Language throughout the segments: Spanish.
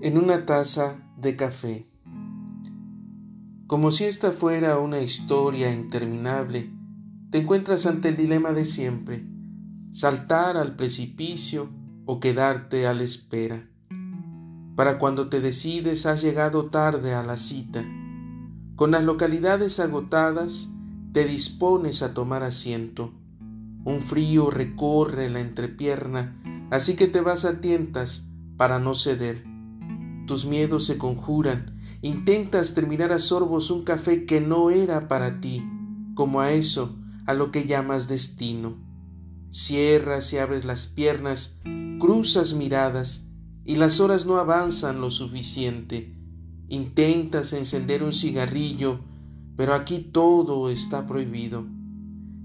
en una taza de café. Como si esta fuera una historia interminable, te encuentras ante el dilema de siempre, saltar al precipicio o quedarte a la espera. Para cuando te decides has llegado tarde a la cita. Con las localidades agotadas, te dispones a tomar asiento. Un frío recorre la entrepierna, así que te vas a tientas para no ceder. Tus miedos se conjuran, intentas terminar a sorbos un café que no era para ti, como a eso, a lo que llamas destino. Cierras y abres las piernas, cruzas miradas, y las horas no avanzan lo suficiente. Intentas encender un cigarrillo, pero aquí todo está prohibido.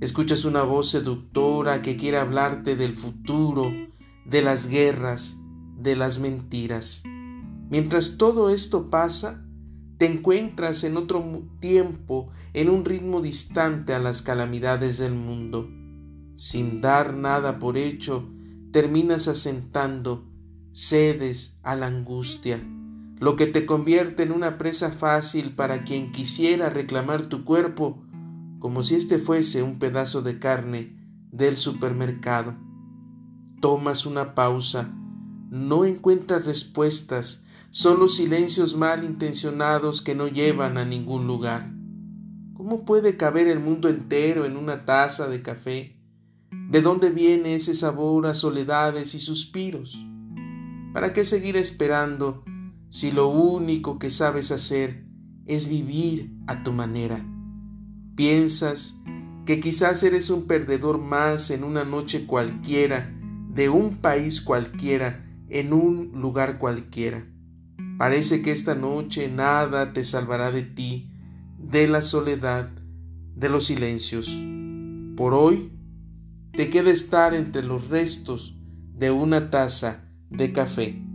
Escuchas una voz seductora que quiere hablarte del futuro, de las guerras, de las mentiras. Mientras todo esto pasa, te encuentras en otro tiempo, en un ritmo distante a las calamidades del mundo. Sin dar nada por hecho, terminas asentando, cedes a la angustia, lo que te convierte en una presa fácil para quien quisiera reclamar tu cuerpo, como si éste fuese un pedazo de carne del supermercado. Tomas una pausa, no encuentras respuestas, solo silencios mal intencionados que no llevan a ningún lugar. ¿Cómo puede caber el mundo entero en una taza de café? ¿De dónde viene ese sabor a soledades y suspiros? ¿Para qué seguir esperando si lo único que sabes hacer es vivir a tu manera? ¿Piensas que quizás eres un perdedor más en una noche cualquiera, de un país cualquiera, en un lugar cualquiera. Parece que esta noche nada te salvará de ti, de la soledad, de los silencios. Por hoy te queda estar entre los restos de una taza de café.